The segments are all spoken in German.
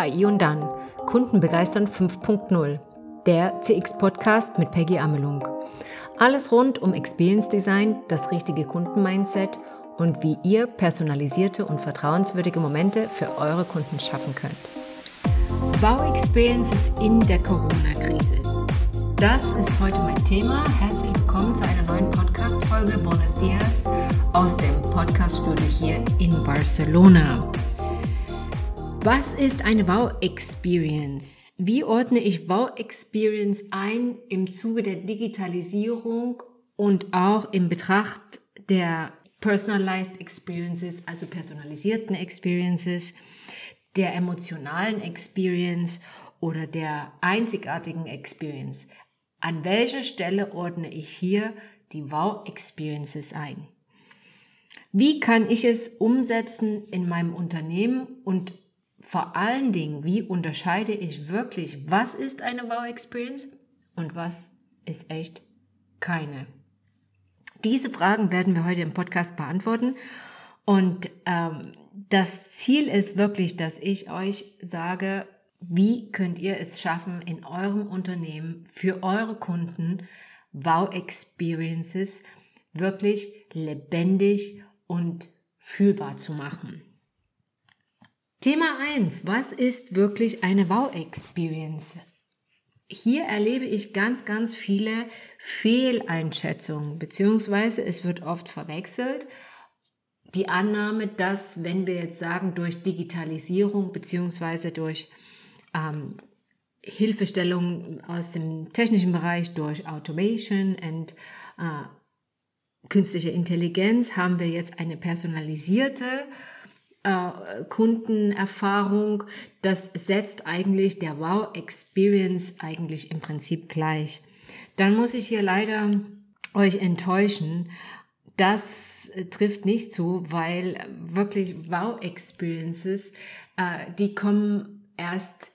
KI und dann. Kunden begeistern 5.0. Der CX-Podcast mit Peggy Amelung. Alles rund um Experience Design, das richtige Kundenmindset und wie ihr personalisierte und vertrauenswürdige Momente für eure Kunden schaffen könnt. Wow Experiences in der Corona-Krise. Das ist heute mein Thema. Herzlich willkommen zu einer neuen Podcast-Folge Buenos Dias aus dem Podcast-Studio hier in Barcelona. Was ist eine Wow-Experience? Wie ordne ich Wow-Experience ein im Zuge der Digitalisierung und auch in Betracht der Personalized Experiences, also personalisierten Experiences, der emotionalen Experience oder der einzigartigen Experience? An welcher Stelle ordne ich hier die Wow-Experiences ein? Wie kann ich es umsetzen in meinem Unternehmen und vor allen Dingen, wie unterscheide ich wirklich, was ist eine Wow-Experience und was ist echt keine? Diese Fragen werden wir heute im Podcast beantworten. Und ähm, das Ziel ist wirklich, dass ich euch sage, wie könnt ihr es schaffen, in eurem Unternehmen für eure Kunden Wow-Experiences wirklich lebendig und fühlbar zu machen. Thema 1. Was ist wirklich eine Wow-Experience? Hier erlebe ich ganz, ganz viele Fehleinschätzungen, beziehungsweise es wird oft verwechselt. Die Annahme, dass wenn wir jetzt sagen, durch Digitalisierung beziehungsweise durch ähm, Hilfestellung aus dem technischen Bereich, durch Automation und äh, künstliche Intelligenz haben wir jetzt eine personalisierte äh, Kundenerfahrung, das setzt eigentlich der Wow-Experience eigentlich im Prinzip gleich. Dann muss ich hier leider euch enttäuschen. Das äh, trifft nicht zu, weil wirklich Wow-Experiences, äh, die kommen erst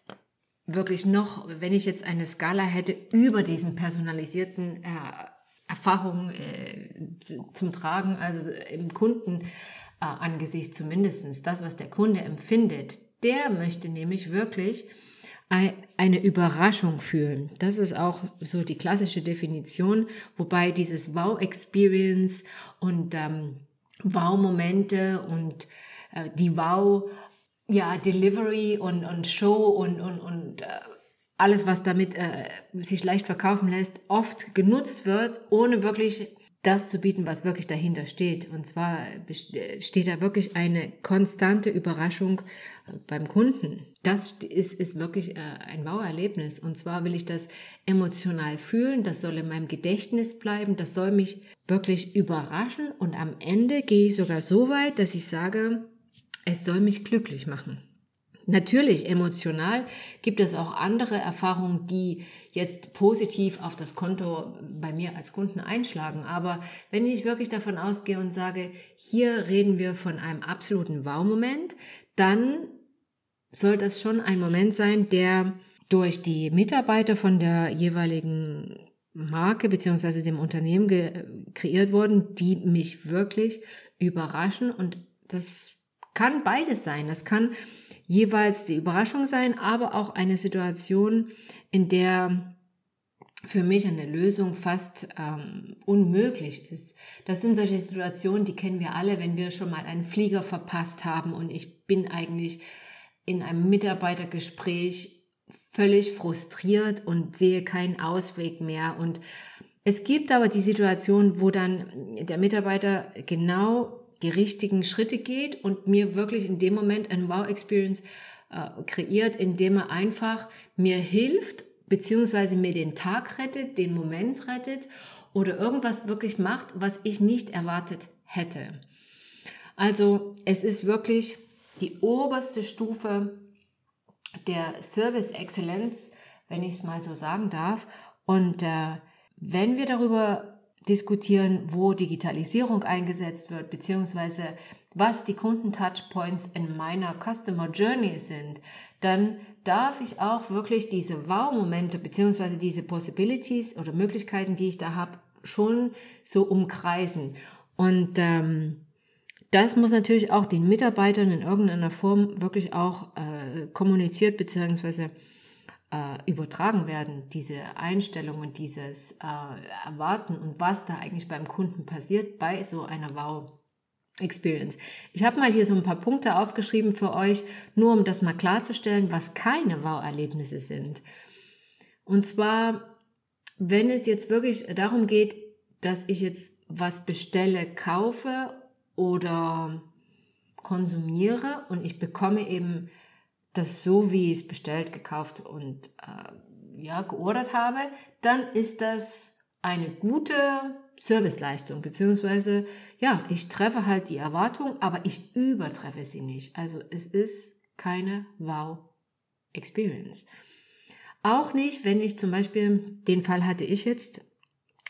wirklich noch, wenn ich jetzt eine Skala hätte, über diesen personalisierten äh, Erfahrungen äh, zum Tragen, also im Kunden äh, Angesicht zumindestens das, was der Kunde empfindet. Der möchte nämlich wirklich eine Überraschung fühlen. Das ist auch so die klassische Definition, wobei dieses Wow-Experience und ähm, Wow-Momente und äh, die Wow, ja, Delivery und, und Show und, und, und äh, alles, was damit äh, sich leicht verkaufen lässt, oft genutzt wird, ohne wirklich das zu bieten, was wirklich dahinter steht. Und zwar steht da wirklich eine konstante Überraschung äh, beim Kunden. Das ist, ist wirklich äh, ein Wow-Erlebnis. Und zwar will ich das emotional fühlen, das soll in meinem Gedächtnis bleiben, das soll mich wirklich überraschen und am Ende gehe ich sogar so weit, dass ich sage, es soll mich glücklich machen. Natürlich, emotional gibt es auch andere Erfahrungen, die jetzt positiv auf das Konto bei mir als Kunden einschlagen. Aber wenn ich wirklich davon ausgehe und sage, hier reden wir von einem absoluten Wow-Moment, dann soll das schon ein Moment sein, der durch die Mitarbeiter von der jeweiligen Marke beziehungsweise dem Unternehmen kreiert worden, die mich wirklich überraschen. Und das kann beides sein. Das kann jeweils die Überraschung sein, aber auch eine Situation, in der für mich eine Lösung fast ähm, unmöglich ist. Das sind solche Situationen, die kennen wir alle, wenn wir schon mal einen Flieger verpasst haben und ich bin eigentlich in einem Mitarbeitergespräch völlig frustriert und sehe keinen Ausweg mehr. Und es gibt aber die Situation, wo dann der Mitarbeiter genau die richtigen Schritte geht und mir wirklich in dem Moment ein Wow-Experience äh, kreiert, indem er einfach mir hilft, beziehungsweise mir den Tag rettet, den Moment rettet oder irgendwas wirklich macht, was ich nicht erwartet hätte. Also es ist wirklich die oberste Stufe der Service Excellence, wenn ich es mal so sagen darf. Und äh, wenn wir darüber diskutieren, wo Digitalisierung eingesetzt wird, beziehungsweise was die Kundentouchpoints in meiner Customer Journey sind, dann darf ich auch wirklich diese Wow-Momente, beziehungsweise diese Possibilities oder Möglichkeiten, die ich da habe, schon so umkreisen. Und ähm, das muss natürlich auch den Mitarbeitern in irgendeiner Form wirklich auch äh, kommuniziert bzw. Äh, übertragen werden, diese Einstellungen, dieses äh, Erwarten und was da eigentlich beim Kunden passiert bei so einer Wow. Experience. Ich habe mal hier so ein paar Punkte aufgeschrieben für euch, nur um das mal klarzustellen, was keine Wow-Erlebnisse sind. Und zwar, wenn es jetzt wirklich darum geht, dass ich jetzt was bestelle, kaufe oder konsumiere und ich bekomme eben das so, wie ich es bestellt, gekauft und äh, ja, geordert habe, dann ist das eine gute Serviceleistung, beziehungsweise ja, ich treffe halt die Erwartung, aber ich übertreffe sie nicht. Also es ist keine Wow-Experience. Auch nicht, wenn ich zum Beispiel, den Fall hatte ich jetzt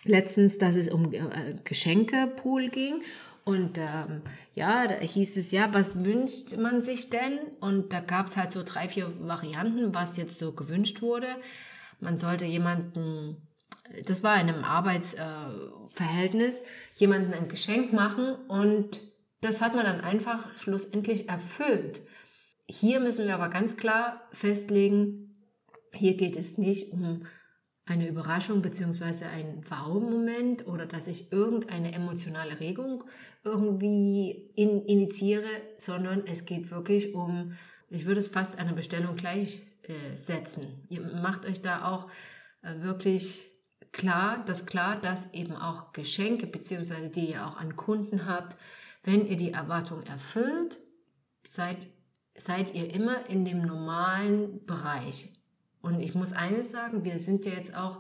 letztens, dass es um äh, Geschenkepool ging und ähm, ja, da hieß es ja, was wünscht man sich denn? Und da gab es halt so drei, vier Varianten, was jetzt so gewünscht wurde. Man sollte jemanden, das war in einem Arbeitsverhältnis, äh, jemanden ein Geschenk machen und das hat man dann einfach schlussendlich erfüllt. Hier müssen wir aber ganz klar festlegen, hier geht es nicht um eine Überraschung beziehungsweise ein Wow-Moment oder dass ich irgendeine emotionale Regung irgendwie in, initiiere, sondern es geht wirklich um, ich würde es fast einer Bestellung gleichsetzen. Äh, Ihr macht euch da auch äh, wirklich klar, das klar, dass eben auch Geschenke beziehungsweise die ihr auch an Kunden habt, wenn ihr die Erwartung erfüllt, seid, seid ihr immer in dem normalen Bereich. Und ich muss eines sagen, wir sind ja jetzt auch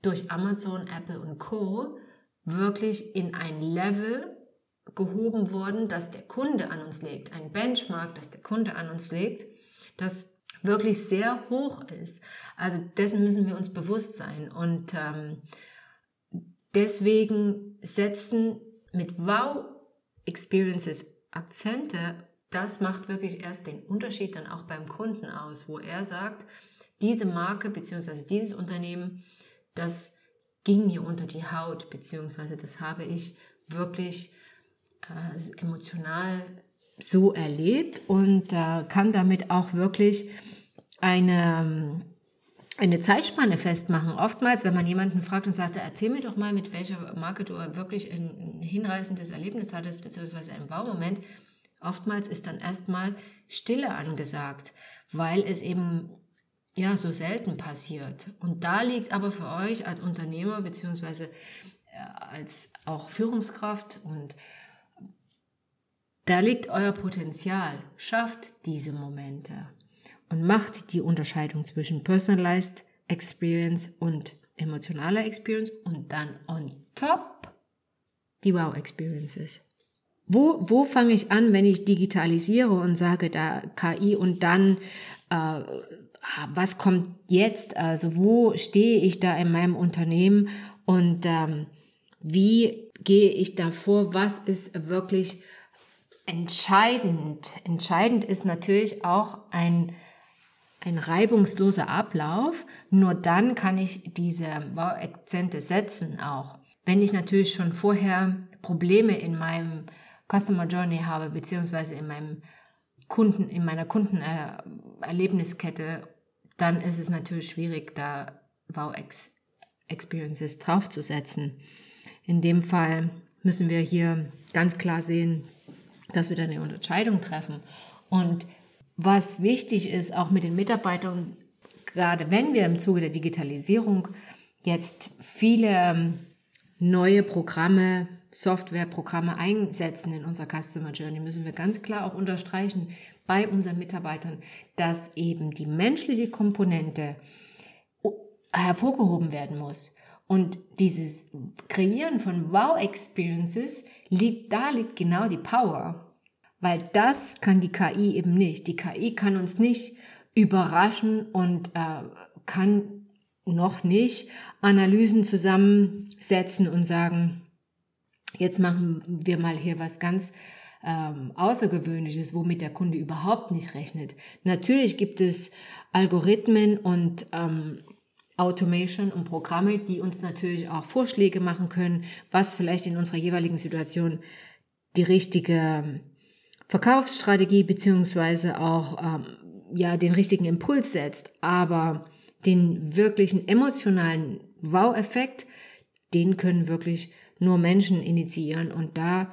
durch Amazon, Apple und Co. wirklich in ein Level gehoben worden, dass der Kunde an uns legt, ein Benchmark, das der Kunde an uns legt, das wirklich sehr hoch ist. Also dessen müssen wir uns bewusst sein. Und ähm, deswegen setzen mit Wow Experiences Akzente das macht wirklich erst den Unterschied dann auch beim Kunden aus, wo er sagt, diese Marke bzw. dieses Unternehmen, das ging mir unter die Haut bzw. das habe ich wirklich äh, emotional so erlebt und äh, kann damit auch wirklich eine, eine Zeitspanne festmachen. Oftmals, wenn man jemanden fragt und sagt, erzähl mir doch mal, mit welcher Marke du wirklich ein, ein hinreißendes Erlebnis hattest, beziehungsweise einen Baumoment, Oftmals ist dann erstmal Stille angesagt, weil es eben ja so selten passiert. Und da liegt aber für euch als Unternehmer beziehungsweise äh, als auch Führungskraft und da liegt euer Potenzial. Schafft diese Momente und macht die Unterscheidung zwischen Personalized Experience und emotionaler Experience und dann on top die Wow Experiences. Wo, wo fange ich an, wenn ich digitalisiere und sage da KI und dann, äh, was kommt jetzt? Also wo stehe ich da in meinem Unternehmen und ähm, wie gehe ich da vor? Was ist wirklich entscheidend? Entscheidend ist natürlich auch ein, ein reibungsloser Ablauf. Nur dann kann ich diese Akzente setzen auch. Wenn ich natürlich schon vorher Probleme in meinem Customer Journey habe, beziehungsweise in meinem Kunden, in meiner Kundenerlebniskette, dann ist es natürlich schwierig, da Wow Experiences draufzusetzen. In dem Fall müssen wir hier ganz klar sehen, dass wir da eine Unterscheidung treffen. Und was wichtig ist, auch mit den Mitarbeitern, gerade wenn wir im Zuge der Digitalisierung jetzt viele ähm, neue Programme Softwareprogramme einsetzen in unserer Customer Journey, müssen wir ganz klar auch unterstreichen bei unseren Mitarbeitern, dass eben die menschliche Komponente hervorgehoben werden muss. Und dieses Kreieren von Wow-Experiences liegt, da liegt genau die Power. Weil das kann die KI eben nicht. Die KI kann uns nicht überraschen und äh, kann noch nicht Analysen zusammensetzen und sagen, Jetzt machen wir mal hier was ganz ähm, Außergewöhnliches, womit der Kunde überhaupt nicht rechnet. Natürlich gibt es Algorithmen und ähm, Automation und Programme, die uns natürlich auch Vorschläge machen können, was vielleicht in unserer jeweiligen Situation die richtige Verkaufsstrategie beziehungsweise auch ähm, ja den richtigen Impuls setzt, aber den wirklichen emotionalen Wow-Effekt, den können wirklich nur Menschen initiieren und da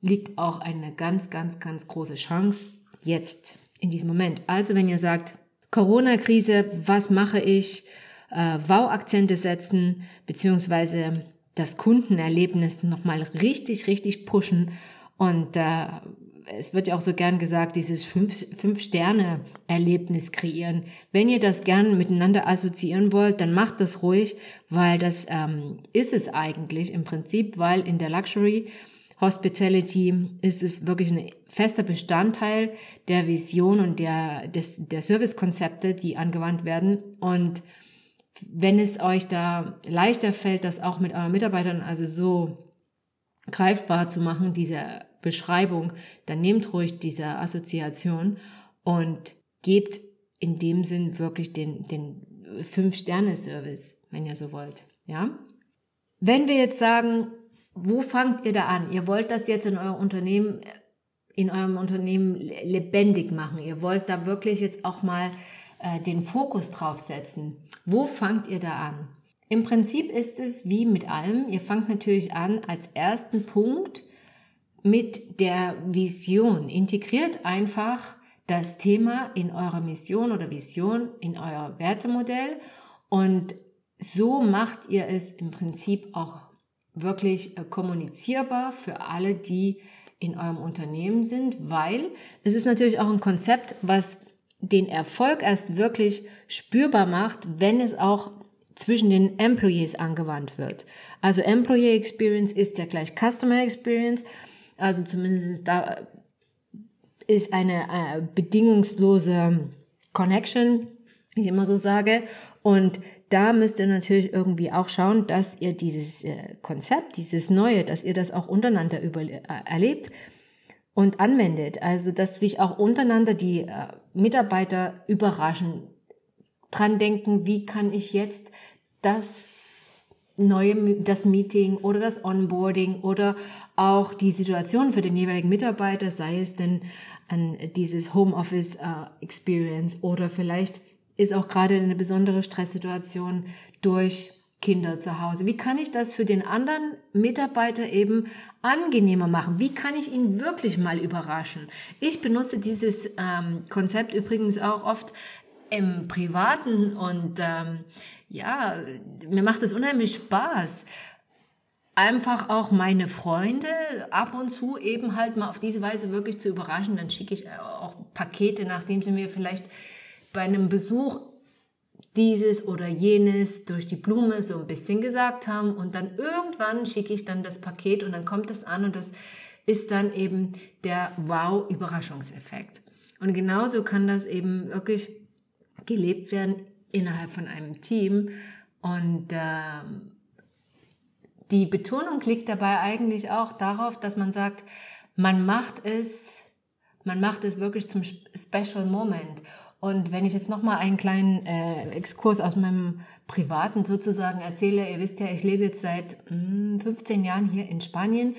liegt auch eine ganz, ganz, ganz große Chance jetzt in diesem Moment. Also wenn ihr sagt, Corona-Krise, was mache ich? Äh, Wow-Akzente setzen, beziehungsweise das Kundenerlebnis nochmal richtig, richtig pushen. Und äh, es wird ja auch so gern gesagt, dieses Fünf-Sterne-Erlebnis kreieren. Wenn ihr das gern miteinander assoziieren wollt, dann macht das ruhig, weil das ähm, ist es eigentlich im Prinzip, weil in der Luxury Hospitality ist es wirklich ein fester Bestandteil der Vision und der, der Servicekonzepte, die angewandt werden. Und wenn es euch da leichter fällt, das auch mit euren Mitarbeitern also so greifbar zu machen, diese Beschreibung, dann nehmt ruhig diese Assoziation und gebt in dem Sinn wirklich den, den Fünf-Sterne-Service, wenn ihr so wollt. Ja? Wenn wir jetzt sagen, wo fangt ihr da an? Ihr wollt das jetzt in eurem Unternehmen, in eurem Unternehmen lebendig machen. Ihr wollt da wirklich jetzt auch mal äh, den Fokus drauf setzen. Wo fangt ihr da an? Im Prinzip ist es wie mit allem. Ihr fangt natürlich an als ersten Punkt mit der Vision. Integriert einfach das Thema in eurer Mission oder Vision, in euer Wertemodell und so macht ihr es im Prinzip auch wirklich äh, kommunizierbar für alle, die in eurem Unternehmen sind, weil es ist natürlich auch ein Konzept, was den Erfolg erst wirklich spürbar macht, wenn es auch zwischen den Employees angewandt wird. Also Employee Experience ist ja gleich Customer Experience, also zumindest da ist eine äh, bedingungslose Connection, wie ich immer so sage. Und da müsst ihr natürlich irgendwie auch schauen, dass ihr dieses äh, Konzept, dieses Neue, dass ihr das auch untereinander über, äh, erlebt und anwendet. Also, dass sich auch untereinander die äh, Mitarbeiter überraschen, dran denken, wie kann ich jetzt das neue, das Meeting oder das Onboarding oder auch die Situation für den jeweiligen Mitarbeiter, sei es denn an dieses Homeoffice äh, Experience oder vielleicht ist auch gerade eine besondere Stresssituation durch Kinder zu Hause. Wie kann ich das für den anderen Mitarbeiter eben angenehmer machen? Wie kann ich ihn wirklich mal überraschen? Ich benutze dieses ähm, Konzept übrigens auch oft im Privaten und ähm, ja, mir macht es unheimlich Spaß. Einfach auch meine Freunde ab und zu eben halt mal auf diese Weise wirklich zu überraschen. Dann schicke ich auch Pakete, nachdem sie mir vielleicht bei einem Besuch dieses oder jenes durch die Blume so ein bisschen gesagt haben und dann irgendwann schicke ich dann das Paket und dann kommt das an und das ist dann eben der Wow-Überraschungseffekt. Und genauso kann das eben wirklich gelebt werden innerhalb von einem Team und äh, die Betonung liegt dabei eigentlich auch darauf, dass man sagt, man macht es, man macht es wirklich zum Special Moment. Und wenn ich jetzt noch mal einen kleinen äh, Exkurs aus meinem privaten sozusagen erzähle, ihr wisst ja, ich lebe jetzt seit mh, hm, 15 Jahren hier in Spanien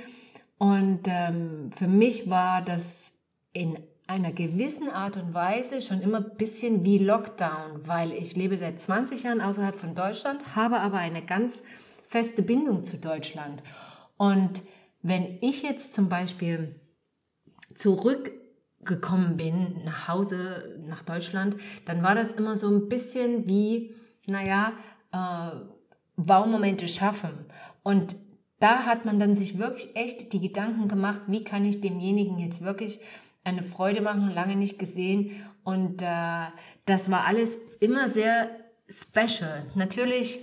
und ähm, für mich war das in einer gewissen Art und Weise schon immer ein bisschen wie Lockdown, weil ich lebe seit 20 Jahren außerhalb von Deutschland, habe aber eine ganz feste Bindung zu Deutschland. Und wenn ich jetzt zum Beispiel zurück gekommen bin nach Hause, nach Deutschland, dann war das immer so ein bisschen wie, naja, äh, Wow-Momente schaffen. Und da hat man dann sich wirklich echt die Gedanken gemacht, wie kann ich demjenigen jetzt wirklich eine Freude machen, lange nicht gesehen. Und äh, das war alles immer sehr special. Natürlich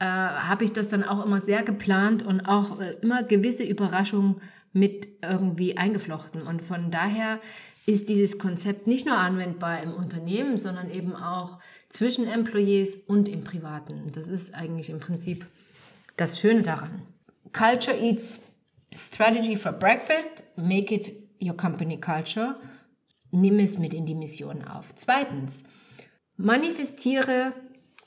äh, habe ich das dann auch immer sehr geplant und auch äh, immer gewisse Überraschungen mit irgendwie eingeflochten. Und von daher ist dieses Konzept nicht nur anwendbar im Unternehmen, sondern eben auch zwischen Employees und im Privaten. Das ist eigentlich im Prinzip das Schöne daran. Culture eats strategy for breakfast. Make it your company culture. Nimm es mit in die Mission auf. Zweitens, manifestiere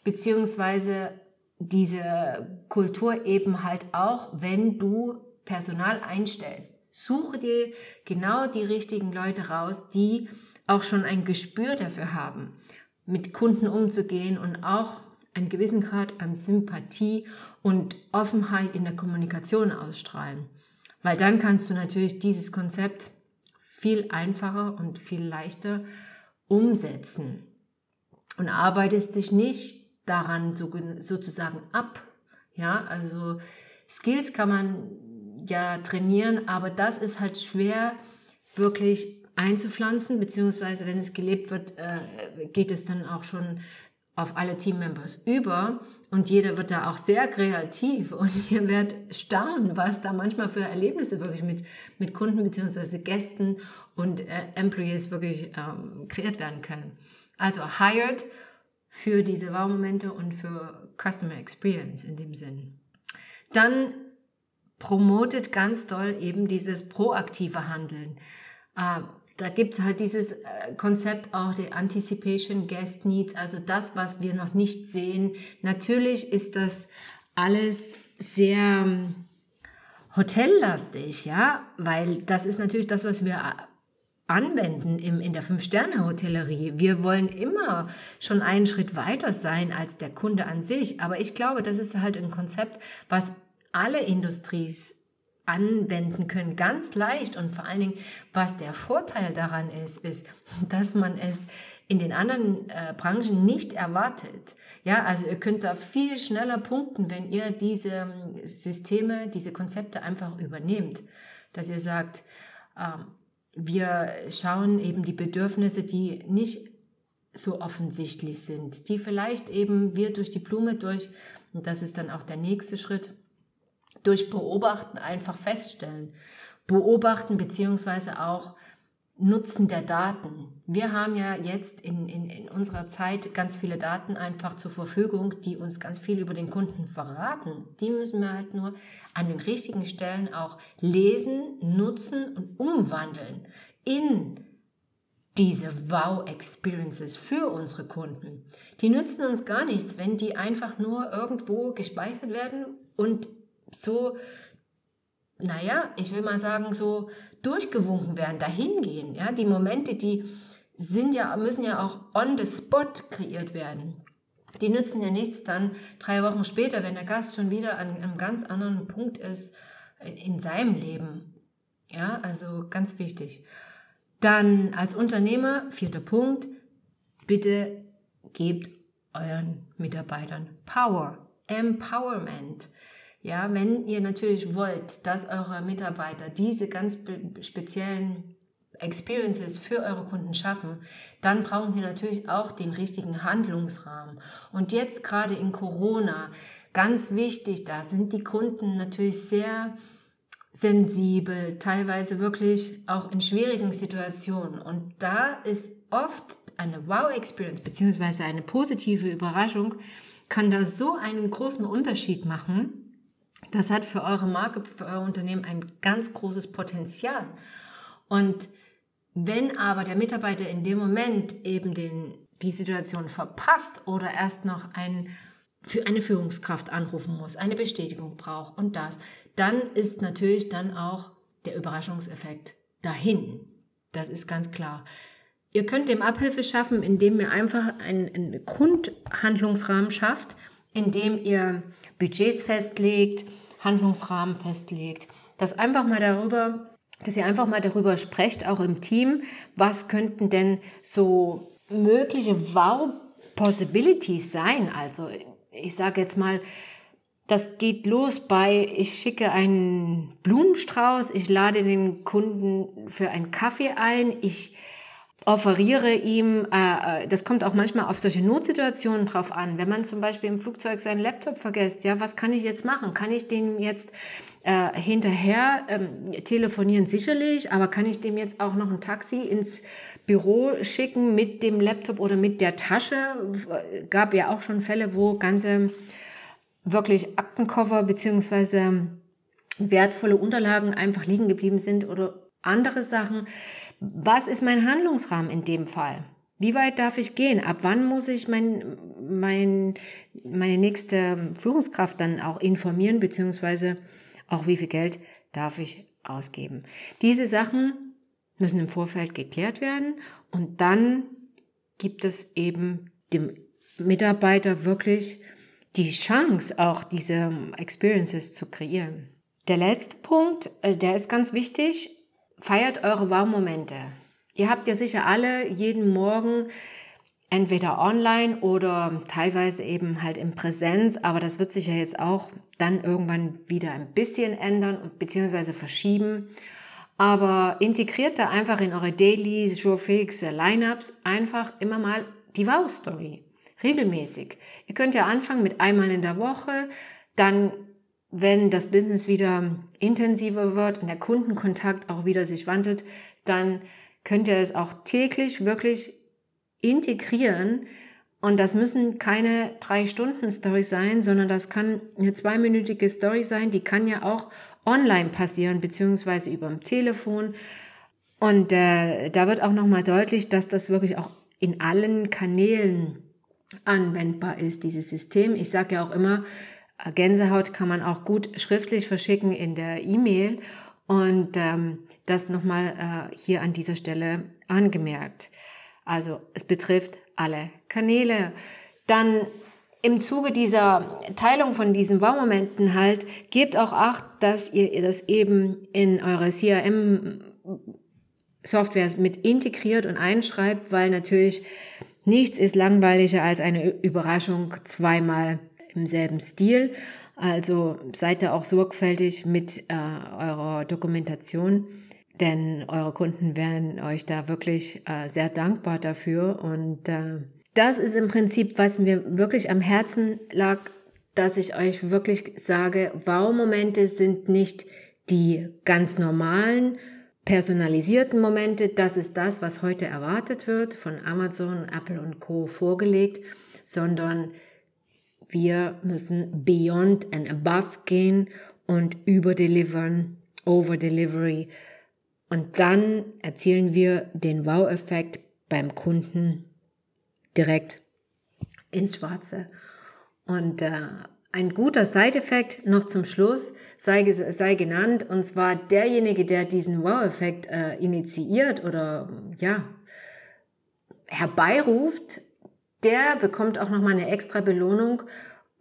beziehungsweise diese Kultur eben halt auch, wenn du Personal einstellst. Suche dir genau die richtigen Leute raus, die auch schon ein Gespür dafür haben, mit Kunden umzugehen und auch einen gewissen Grad an Sympathie und Offenheit in der Kommunikation ausstrahlen. Weil dann kannst du natürlich dieses Konzept viel einfacher und viel leichter umsetzen und arbeitest dich nicht daran sozusagen ab. Ja, also Skills kann man ja trainieren, aber das ist halt schwer wirklich einzupflanzen, beziehungsweise wenn es gelebt wird, äh, geht es dann auch schon auf alle Teammembers über und jeder wird da auch sehr kreativ und ihr werdet staunen, was da manchmal für Erlebnisse wirklich mit, mit Kunden beziehungsweise Gästen und äh, Employees wirklich ähm, kreiert werden können. Also hired für diese Wow-Momente und für Customer Experience in dem Sinn. Dann promotet ganz doll eben dieses proaktive Handeln. Äh, da gibt's halt dieses äh, Konzept auch der Anticipation Guest Needs, also das, was wir noch nicht sehen. Natürlich ist das alles sehr ähm, hotellastig, ja, weil das ist natürlich das, was wir äh, anwenden im, in der Fünf-Sterne-Hotellerie. Wir wollen immer schon einen Schritt weiter sein als der Kunde an sich. Aber ich glaube, das ist halt ein Konzept, was alle Industries anwenden können, ganz leicht. Und vor allen Dingen, was der Vorteil daran ist, ist, dass man es in den anderen äh, Branchen nicht erwartet. Ja, also ihr könnt da viel schneller punkten, wenn ihr diese ähm, Systeme, diese Konzepte einfach übernehmt. Dass ihr sagt, ähm, wir schauen eben die Bedürfnisse, die nicht so offensichtlich sind, die vielleicht eben wir durch die Blume durch, und das ist dann auch der nächste Schritt, durch Beobachten einfach feststellen. Beobachten beziehungsweise auch Nutzen der Daten. Wir haben ja jetzt in, in, in unserer Zeit ganz viele Daten einfach zur Verfügung, die uns ganz viel über den Kunden verraten. Die müssen wir halt nur an den richtigen Stellen auch lesen, nutzen und umwandeln in diese Wow-Experiences für unsere Kunden. Die nützen uns gar nichts, wenn die einfach nur irgendwo gespeichert werden und so, naja, ich will mal sagen, so durchgewunken werden, dahin gehen. Ja, die Momente, die sind ja, müssen ja auch on the spot kreiert werden. Die nützen ja nichts dann drei Wochen später, wenn der Gast schon wieder an einem ganz anderen Punkt ist in seinem Leben. Ja, also ganz wichtig. Dann als Unternehmer, vierter Punkt, bitte gebt euren Mitarbeitern Power, Empowerment. Ja, wenn ihr natürlich wollt, dass eure Mitarbeiter diese ganz speziellen Experiences für eure Kunden schaffen, dann brauchen sie natürlich auch den richtigen Handlungsrahmen. Und jetzt gerade in Corona, ganz wichtig, da sind die Kunden natürlich sehr sensibel, teilweise wirklich auch in schwierigen Situationen. Und da ist oft eine Wow-Experience beziehungsweise eine positive Überraschung, kann da so einen großen Unterschied machen, das hat für eure Marke, für euer Unternehmen ein ganz großes Potenzial. Und wenn aber der Mitarbeiter in dem Moment eben den, die Situation verpasst oder erst noch ein, für eine Führungskraft anrufen muss, eine Bestätigung braucht und das, dann ist natürlich dann auch der Überraschungseffekt dahin. Das ist ganz klar. Ihr könnt dem Abhilfe schaffen, indem ihr einfach einen, einen Grundhandlungsrahmen schafft, indem ihr Budgets festlegt, Handlungsrahmen festlegt, dass einfach mal darüber, dass ihr einfach mal darüber sprecht, auch im Team, was könnten denn so mögliche Wow-Possibilities sein? Also ich sage jetzt mal, das geht los bei, ich schicke einen Blumenstrauß, ich lade den Kunden für einen Kaffee ein, ich offeriere ihm, äh, äh, das kommt auch manchmal auf solche Notsituationen drauf an. Wenn man zum Beispiel im Flugzeug seinen Laptop vergisst, ja, was kann ich jetzt machen? Kann ich den jetzt äh, hinterher ähm, telefonieren? Sicherlich, aber kann ich dem jetzt auch noch ein Taxi ins Büro schicken mit dem Laptop oder mit der Tasche? Gab ja auch schon Fälle, wo ganze wirklich Aktenkoffer beziehungsweise wertvolle Unterlagen einfach liegen geblieben sind oder andere Sachen. Was ist mein Handlungsrahmen in dem Fall? Wie weit darf ich gehen? Ab wann muss ich mein, mein, meine nächste Führungskraft dann auch informieren, beziehungsweise auch wie viel Geld darf ich ausgeben. Diese Sachen müssen im Vorfeld geklärt werden und dann gibt es eben dem Mitarbeiter wirklich die Chance, auch diese Experiences zu kreieren. Der letzte Punkt, äh, der ist ganz wichtig, feiert eure Wow-Momente. Ihr habt ja sicher alle jeden Morgen entweder online oder teilweise eben halt in Präsenz, aber das wird sich ja jetzt auch dann irgendwann wieder ein bisschen ändern und beziehungsweise verschieben. Aber integriert da einfach in eure Daily, Showfix, Lineups einfach immer mal die Wow-Story. Regelmäßig. Ihr könnt ja anfangen mit einmal in der Woche, dann wenn das Business wieder intensiver wird und der Kundenkontakt auch wieder sich wandelt, dann könnt ihr es auch täglich wirklich integrieren. Und das müssen keine drei Stunden Story sein, sondern das kann eine zweiminütige Story sein. Die kann ja auch online passieren, beziehungsweise über dem Telefon. Und äh, da wird auch nochmal deutlich, dass das wirklich auch in allen Kanälen anwendbar ist, dieses System. Ich sage ja auch immer, Gänsehaut kann man auch gut schriftlich verschicken in der E-Mail. Und ähm, das nochmal äh, hier an dieser Stelle angemerkt. Also es betrifft alle Kanäle. Dann im Zuge dieser Teilung von diesen Wow-Momenten halt, gebt auch Acht, dass ihr das eben in eure CRM Software mit integriert und einschreibt, weil natürlich nichts ist langweiliger als eine Überraschung zweimal im selben Stil. Also seid da auch sorgfältig mit äh, eurer Dokumentation denn eure Kunden wären euch da wirklich äh, sehr dankbar dafür. Und äh, das ist im Prinzip, was mir wirklich am Herzen lag, dass ich euch wirklich sage, Wow-Momente sind nicht die ganz normalen, personalisierten Momente. Das ist das, was heute erwartet wird, von Amazon, Apple und Co. vorgelegt, sondern wir müssen beyond and above gehen und überdelivern, over delivery und dann erzielen wir den Wow-Effekt beim Kunden direkt ins Schwarze. Und äh, ein guter Side-Effekt noch zum Schluss sei, sei genannt, und zwar derjenige, der diesen Wow-Effekt äh, initiiert oder ja herbeiruft, der bekommt auch nochmal eine extra Belohnung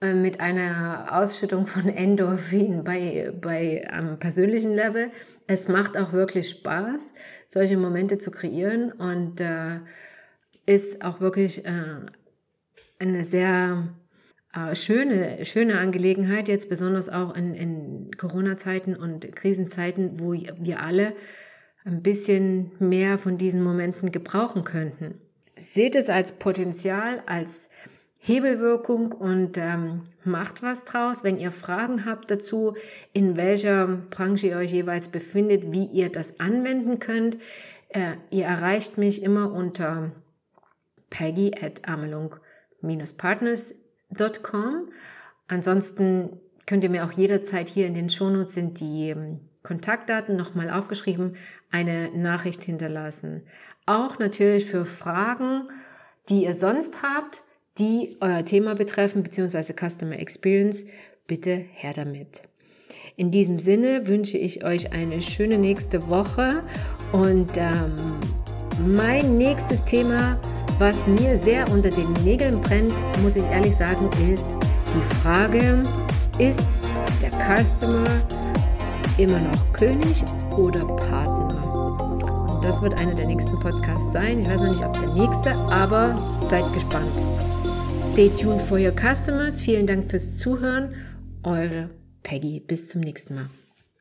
äh, mit einer Ausschüttung von Endorphin bei, bei am persönlichen Level. Es macht auch wirklich Spaß, solche Momente zu kreieren und äh, ist auch wirklich äh, eine sehr äh, schöne, schöne Angelegenheit, jetzt besonders auch in, in Corona-Zeiten und Krisenzeiten, wo wir alle ein bisschen mehr von diesen Momenten gebrauchen könnten. Seht es als Potenzial, als Hebelwirkung und ähm, macht was draus. Wenn ihr Fragen habt dazu, in welcher Branche ihr euch jeweils befindet, wie ihr das anwenden könnt, äh, ihr erreicht mich immer unter peggy at amelung-partners.com. Ansonsten könnt ihr mir auch jederzeit hier in den Shownotes sind die ähm, Kontaktdaten nochmal aufgeschrieben, eine Nachricht hinterlassen. Auch natürlich für Fragen, die ihr sonst habt, die euer Thema betreffen, beziehungsweise Customer Experience, bitte her damit. In diesem Sinne wünsche ich euch eine schöne nächste Woche und ähm, mein nächstes Thema, was mir sehr unter den Nägeln brennt, muss ich ehrlich sagen, ist die Frage, ist der Customer immer noch König oder Partner? Und das wird einer der nächsten Podcasts sein. Ich weiß noch nicht, ob der nächste, aber seid gespannt. Stay tuned for your customers. Vielen Dank fürs Zuhören. Eure Peggy. Bis zum nächsten Mal.